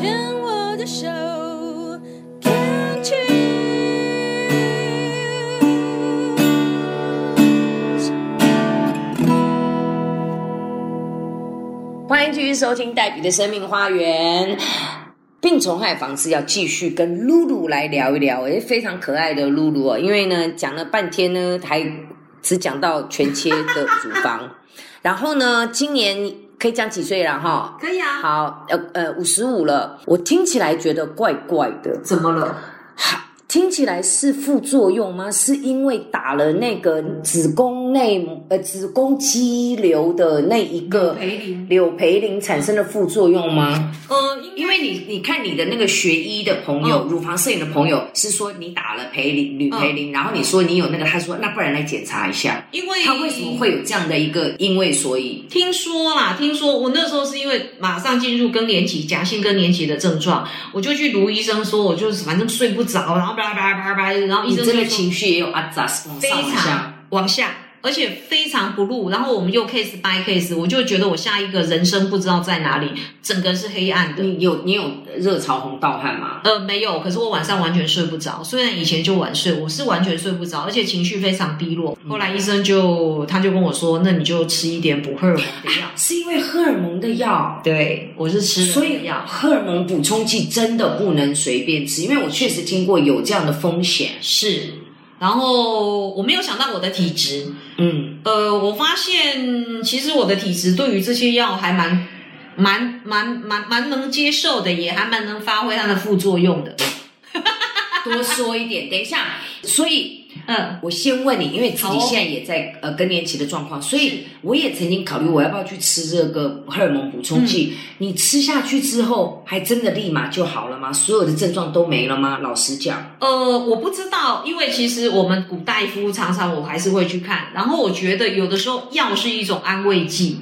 牵我的手，Can't you？欢迎继续收听黛比的生命花园。病虫害防治要继续跟露露来聊一聊，诶，非常可爱的露露哦。因为呢，讲了半天呢，还只讲到全切的 乳房。然后呢，今年可以讲几岁了哈？可以啊。好，呃呃，五十五了。我听起来觉得怪怪的，怎么了？好，听起来是副作用吗？是因为打了那个子宫内呃子宫肌瘤的那一个培林柳培林产生的副作用吗？呃，因为你你看你的那个学医的朋友，嗯乳房摄影的朋友是说你打了培林铝培林，然后你说你有那个，他说那不然来检查一下，因为他为什么会有这样的一个因为所以？听说啦？听说我那时候是因为马上进入更年期、假性更年期的症状，我就去卢医生说，我就是反正睡不着，然后叭叭叭叭，然后医你真的情绪也有阿扎斯往非上往常下，往下，而且非常不入。然后我们又 case by case，我就觉得我下一个人生不知道在哪里，整个是黑暗的。你有你有热潮红盗汗吗？呃，没有，可是我晚上完全睡不着。虽然以前就晚睡，我是完全睡不着，而且情绪非常低落。后来医生就他就跟我说，那你就吃一点补荷尔蒙的药。是因为荷尔蒙的药。对，我是吃了所以这个药。荷尔蒙补充剂真的不能随便吃，因为我确实听过有这样的风险。是，然后我没有想到我的体质，嗯，呃，我发现其实我的体质对于这些药还蛮、蛮、蛮、蛮、蛮能接受的，也还蛮能发挥它的副作用的。多说一点。等一下，所以嗯，我先问你，因为自己现在也在呃更年期的状况，所以我也曾经考虑我要不要去吃这个荷尔蒙补充剂。你吃下去之后，还真的立马就好了吗？所有的症状都没了吗？老实讲，呃，我不知道，因为其实我们古大夫常常我还是会去看，然后我觉得有的时候药是一种安慰剂。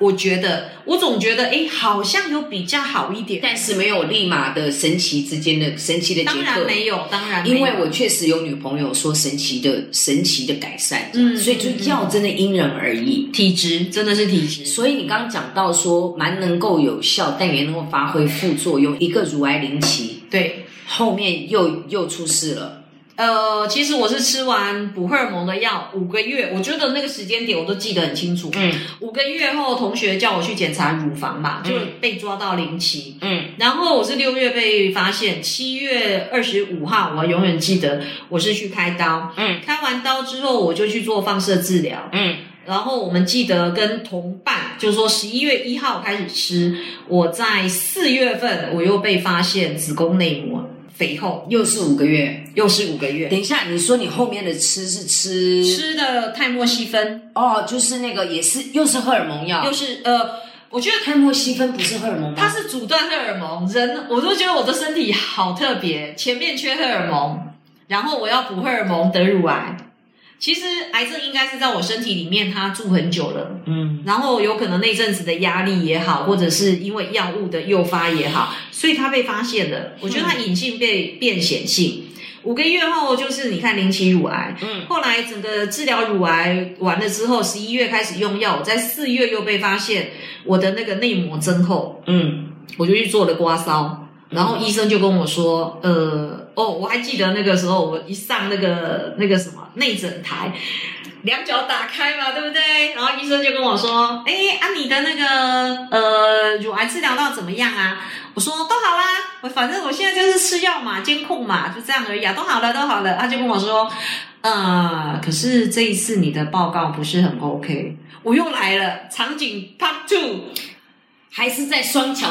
我觉得，我总觉得，哎，好像有比较好一点。但是没有立马的神奇之间的神奇的结当然合。没有，当然没有因为我确实有女朋友说神奇的神奇的改善，嗯所以就药真的因人而异。体质真的是体质。所以你刚刚讲到说蛮能够有效，但也能够发挥副作用，一个乳癌零期，对，后面又又出事了。呃，其实我是吃完补荷尔蒙的药五个月，我觉得那个时间点我都记得很清楚。嗯五个月后，同学叫我去检查乳房嘛，就嗯被抓到零期。嗯然后我是六月被发现，七月二十五号，我永远记得我是去开刀。嗯开完刀之后，我就去做放射治疗。嗯然后我们记得跟同伴，就是说十一月一号开始吃，我在四月份我又被发现子宫内膜肥厚，又是五个月。又是五个月。等一下，你说你后面的吃是吃吃的泰莫西芬，哦，就是那个也是又是荷尔蒙药又，是呃，我觉得泰莫西芬不是荷尔蒙吗？它是阻断荷尔蒙，人我都觉得我的身体好特别，前面缺荷尔蒙，然后我要补荷尔蒙得乳癌。其实癌症应该是在我身体里面，它住很久了，嗯然后有可能那阵子的压力也好，或者是因为药物的诱发也好，所以他被发现了。我觉得他隐性被变显性，五个月后就是你看零期乳癌，嗯。后来整个治疗乳癌完了之后，十一月开始用药，我在四月又被发现我的那个内膜增厚，嗯。我就去做了刮痧，然后医生就跟我说，呃，哦，我还记得那个时候我一上那个那个什么内诊台。两脚打开嘛，对不对？然后医生就跟我说：“哎，啊，你的那个呃乳癌治疗到怎么样啊？”我说：“都好啦，我反正我现在就是吃药嘛，监控嘛，就这样而已啊，都好了，都好了。”他就跟我说：“呃，可是这一次你的报告不是很 OK。”我又来了，场景 Part Two。还是在双桥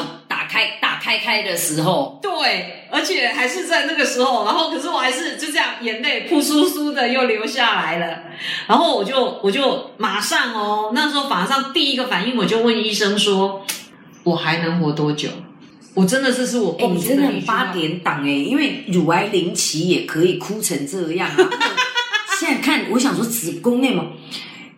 开打开开的时候，对，而且还是在那个时候，然后可是我还是就这样眼泪扑簌簌的又流下来了，然后我就我就马上哦，那时候马上第一个反应我就问医生说，我还能活多久？我真的这是我你真的很八点档哎，因为乳癌零期也可以哭成这样啊。现在看，我想说子宫内膜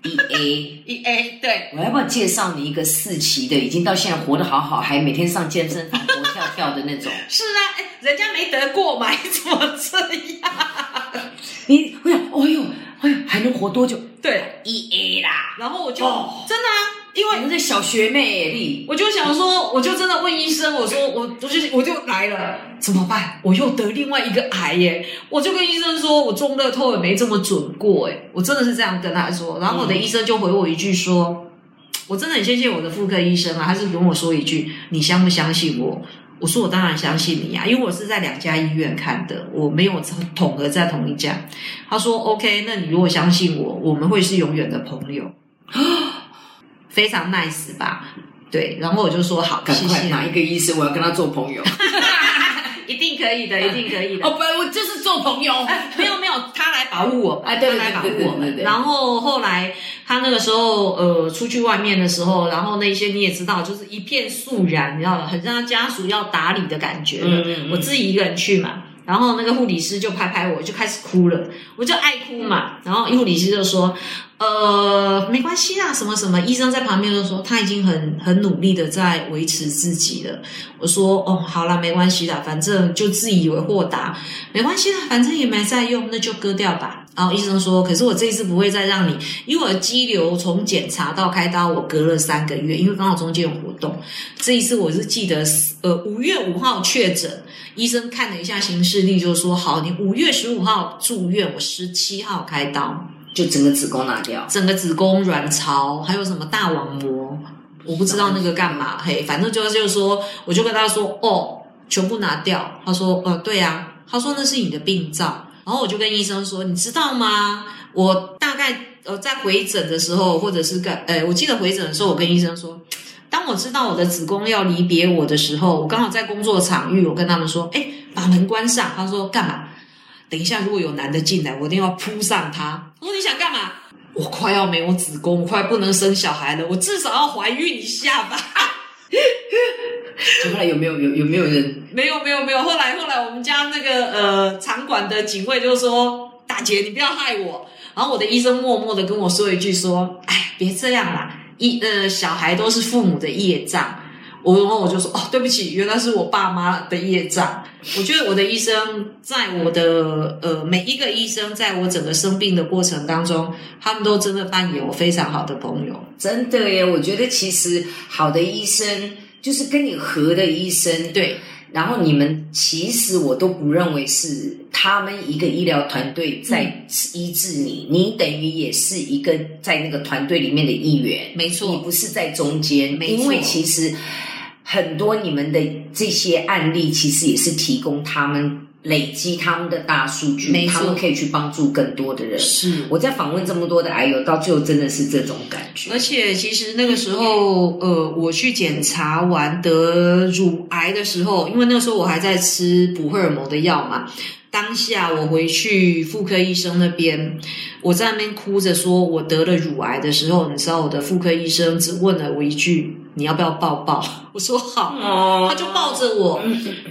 ，E A，一 A 对，我要不要介绍你一个四期的，已经到现在活得好好，还每天上健身房活跳跳的那种？是啊，哎，人家没得过嘛，你怎么这样？你我想，哎呦，哎呦，还能活多久对，？E A 啦，然后我就、哦真的啊，因为我们是小学妹你我就想说，我就真的问医生，我说我我就我就来了，怎么办？我又得另外一个癌耶！我就跟医生说，我中乐透也没这么准过哎，我真的是这样跟他说。然后我的医生就回我一句说，我真的很谢谢我的妇科医生啊，他是跟我说一句，你相不相信我？我说我当然相信你啊，因为我是在两家医院看的，我没有统合在同一家。他说 OK，那你如果相信我，我们会是永远的朋友，非常 nice 吧？对，然后我就说好，赶快哪一个医生，我要跟他做朋友。一定可以的，一定可以的。哦，不，我就是做朋友。没有没有，他来保护我们，啊对对他来保护我们。然后后来他那个时候呃出去外面的时候，然后那些你也知道，就是一片肃然，你知道，很像他家属要打理的感觉了。嗯嗯嗯我自己一个人去嘛。然后那个护理师就拍拍我，就开始哭了，我就爱哭嘛。然后护理师就说：“呃，没关系啦，什么什么。”医生在旁边就说：“他已经很很努力的在维持自己了。”我说：“哦，好啦，没关系啦，反正就自以为豁达，没关系的，反正也没在用，那就割掉吧。”然后医生说：“可是我这一次不会再让你，因为我肌瘤从检查到开刀，我隔了三个月，因为刚好中间有活动。这一次我是记得，呃，五月五号确诊，医生看了一下行事历，就说好，你五月十五号住院，我十七号开刀，就整个子宫拿掉。整个子宫、卵巢还有什么大网膜，我不知道那个干嘛，嘿，反正就就是说，我就跟他说，哦，全部拿掉。他说，呃，对呀、他说那是你的病灶。然后我就跟医生说，你知道吗？我大概呃在回诊的时候，或者是干，呃，我记得回诊的时候，我跟医生说。当我知道我的子宫要离别我的时候，我刚好在工作场域，我跟他们说：“哎，把门关上。”他说：“干嘛？等一下如果有男的进来，我一定要扑上他。”我说：“你想干嘛？”我快要没有子宫，我快不能生小孩了，我至少要怀孕一下吧。就后来有没有有有没有人？没有没有没有，后来后来我们家那个呃场馆的警卫就说：“大姐，你不要害我。”然后我的医生默默的跟我说一句说：“哎，别这样啦，一呃小孩都是父母的业障。”我然后我就说：“哦，对不起，原来是我爸妈的业障。”我觉得我的医生在我的呃每一个医生在我整个生病的过程当中，他们都真的扮演我非常好的朋友。真的耶，我觉得其实好的医生就是跟你合的医生，对，然后你们其实我都不认为是他们一个医疗团队在医治你，你等于也是一个在那个团队里面的一员，没错。你不是在中间，没错。因为其实很多你们的这些案例，其实也是提供他们累积他们的大数据他们可以去帮助更多的人。是我在访问这么多的癌友，到最后真的是这种感觉而。且其实那个时候，呃，我去检查完得乳癌的时候，因为那个时候我还在吃补荷尔蒙的药嘛。当下我回去妇科医生那边，我在那边哭着说我得了乳癌的时候，你知道我的妇科医生只问了我一句：“你要不要抱抱？” 我说好，哦他就抱着我。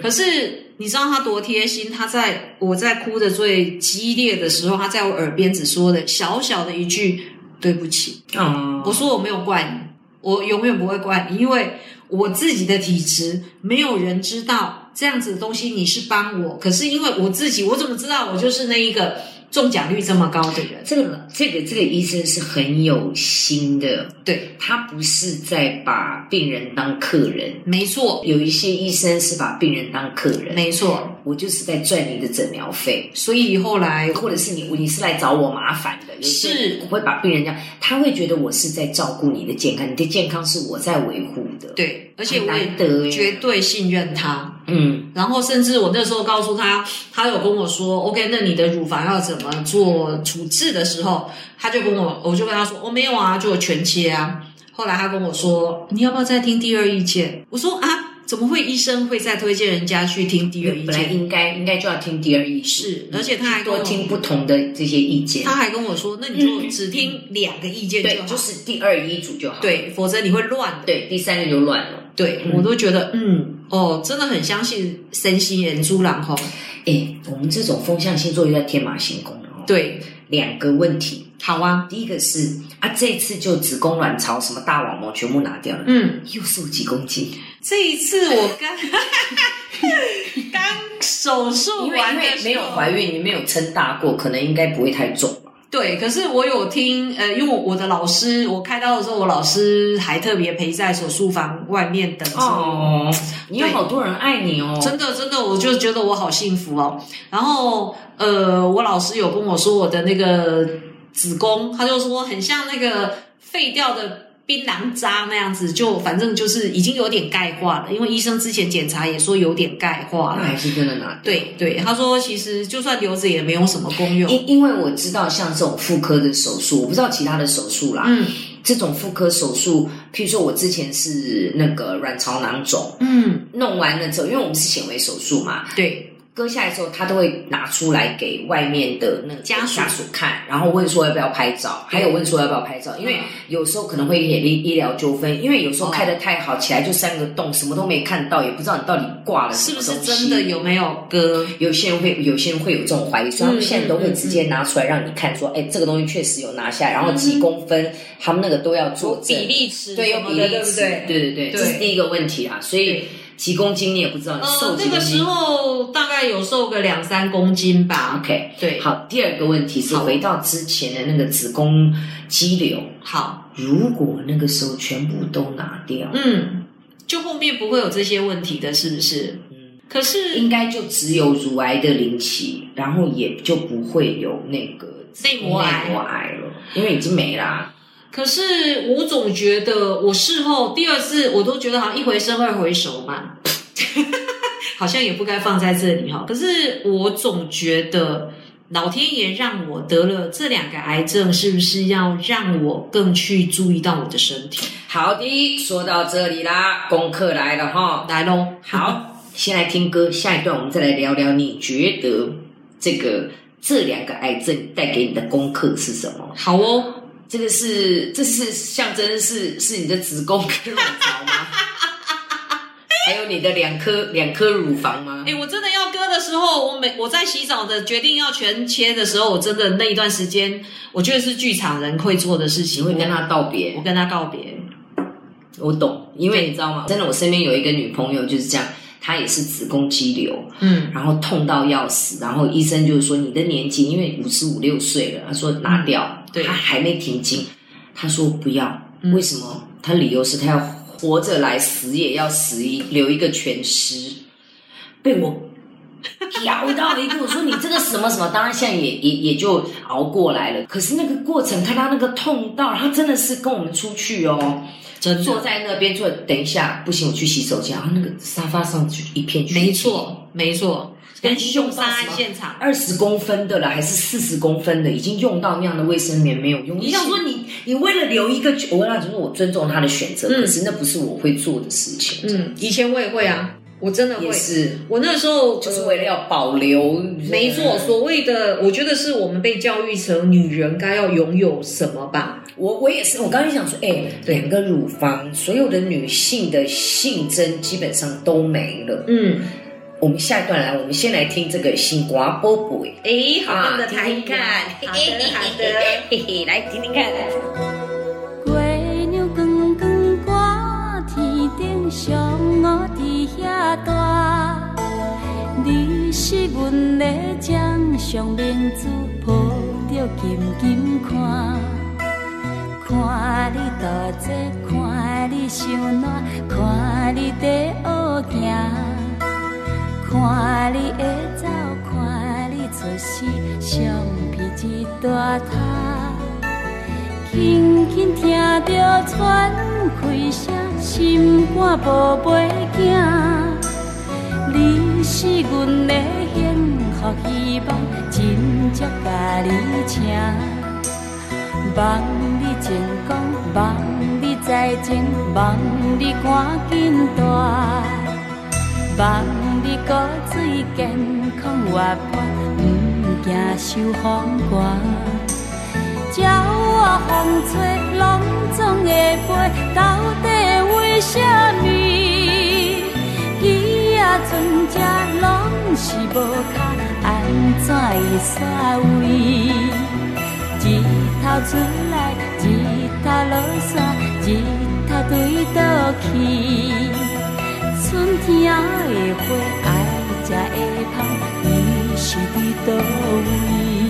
可是你知道他多贴心？他在我在哭的最激烈的时候，他在我耳边只说了小小的一句：“对不起。”哦我说我没有怪你，我永远不会怪你，因为我自己的体质，没有人知道这样子的东西你是帮我，可是因为我自己，我怎么知道我就是那一个中奖率这么高的人？这个这个这个医生是很有心的，对，他不是在把病人当客人。没错，有一些医生是把病人当客人，没错。我就是在赚你的诊疗费，所以后来或者是你你是来找我麻烦的。有些是我会把病人这样，他会觉得我是在照顾你的健康，你的健康是我在维护的。，对，而且我很难得绝对信任他。嗯，然后甚至我那时候告诉他，他有跟我说，OK，那你的乳房要怎么做处置的时候，他就跟我，我就跟他说，我、没有啊，就全切啊。后来他跟我说，你要不要再听第二意见？我说啊，怎么会医生会再推荐人家去听第二意本来见？应该应该就要听第二意见是，而且他还多听不同的这些意见。他还跟我说，那你就只听两个意见就就是第二医嘱就好。对，否则你会乱的。对，第三个就乱了。对，我都觉得，嗯，哦，真的很相信身心人猪郎吼。哎，我们这种风象星座又在天马行空了哦。对，两个问题，好啊，第一个是啊，这次就子宫卵巢什么大网膜全部拿掉了，嗯。又瘦几公斤，这一次我刚 刚手术因为因为完的时候没有怀孕，你没有撑大过，可能应该不会太重吧。对，可是我有听，呃，因为我我的老师，我开刀的时候，我老师还特别陪在手术房外面等着。哦，你有好多人爱你哦，真的，真的，我就觉得我好幸福哦。然后，呃，我老师有跟我说我的那个子宫，他就说很像那个废掉的槟榔渣那样子，就反正就是已经有点钙化了。因为医生之前检查也说有点钙化了。那还是真的拿掉。对对，他说其实就算留着也没有什么功用。因因为我知道像这种妇科的手术，我不知道其他的手术啦。嗯这种妇科手术，譬如说我之前是那个卵巢囊肿，嗯，弄完了之后，因为我们是显微手术嘛，对，割下来之后，他都会拿出来给外面的那个家属家属看，然后问说要不要拍照，还有问说要不要拍照，因为有时候可能会有医医疗纠纷，因为有时候开的太好，起来就三个洞，什么都没看到，也不知道你到底挂了什是不是么东西。真的有没有割？有些人会，有些人会有这种怀疑，所以他们嗯现在都会直接拿出来让你看，说，哎，这个东西确实有拿下来，然后几公分，他们那个都要做证比例尺对，有什么的比例尺，对不对？对对对，对这是第一个问题啊。所以对几公斤你也不知道，你瘦呃，几公斤那个时候大概有瘦个两三公斤吧。？OK，对，好，第二个问题是回到之前的那个子宫肌瘤，好，如果那个时候全部都拿掉，嗯，就后面不会有这些问题的，是不是？嗯，可是应该就只有乳癌的临期，然后也就不会有那个内膜癌内膜癌了，因为已经没啦。可是我总觉得，我事后第二次我都觉得好像一回生二回熟嘛，好像也不该放在这里哈。可是我总觉得，老天爷让我得了这两个癌症，是不是要让我更去注意到我的身体？好的，说到这里啦，功课来了哈。来喽，好，先来听歌，下一段我们再来聊聊，你觉得这个这两个癌症带给你的功课是什么？好哦。这个是这是象征是是你的子宫跟卵巢吗？还有你的两颗两颗乳房吗哎、？我真的要割的时候，我每我在洗澡的决定要全切的时候，我真的那一段时间，我觉得是剧场人会做的事情。会跟他道别我？跟他告别。我懂，因为你知道吗？真的，我身边有一个女朋友就是这样，她也是子宫肌瘤，嗯，然后痛到要死，然后医生就是说你的年纪因为五十五六岁了，他说拿掉，嗯对他还没停经，他说不要，嗯为什么？他理由是他要活着来，死也要死一留一个全尸，被我。咬到一个，我说你这个什么什么，当然现在也也也就熬过来了。可是那个过程，看他那个痛到，他真的是跟我们出去哦，真坐在那边坐，等一下不行，我去洗手间。然后那个沙发上就一片没，错，没错，跟凶杀案现场。二十公分的了，还是四十公分的，已经用到那样的卫生棉没有用。你想说你你为了留一个，我跟他就是我尊重他的选择，嗯可是那不是我会做的事情。嗯，以前我也会啊，我真的会也。是，我那时候就是为了要保留。没错，所谓的，我觉得是我们被教育成女人该要拥有什么吧。我我也是，我刚才想说，哎，对两个乳房，所有的女性的性征基本上都没了。嗯，我们下一段来，我们先来听这个《新瓜波波》。哎，好棒的听看，好的，好的。嘿嘿，来听听看。你是阮的掌上明珠，抱着紧紧看。看你大姐，看你伤烂，看你在学行，看你会走，看你出世，相片一大摊。轻轻听着喘气声，心肝无袂惊。你是阮的幸福希望，真正甲你请。望。你成功，望你在前，望。你赶紧大，望你骨髓健康活泼，毋惊受风寒。鸟啊风吹，拢总会飞，到底为什么？啊船只拢是无脚，安怎会煞位？日头出来，日头落山，日头对倒去。春天的花爱食的香，伊是伫倒位？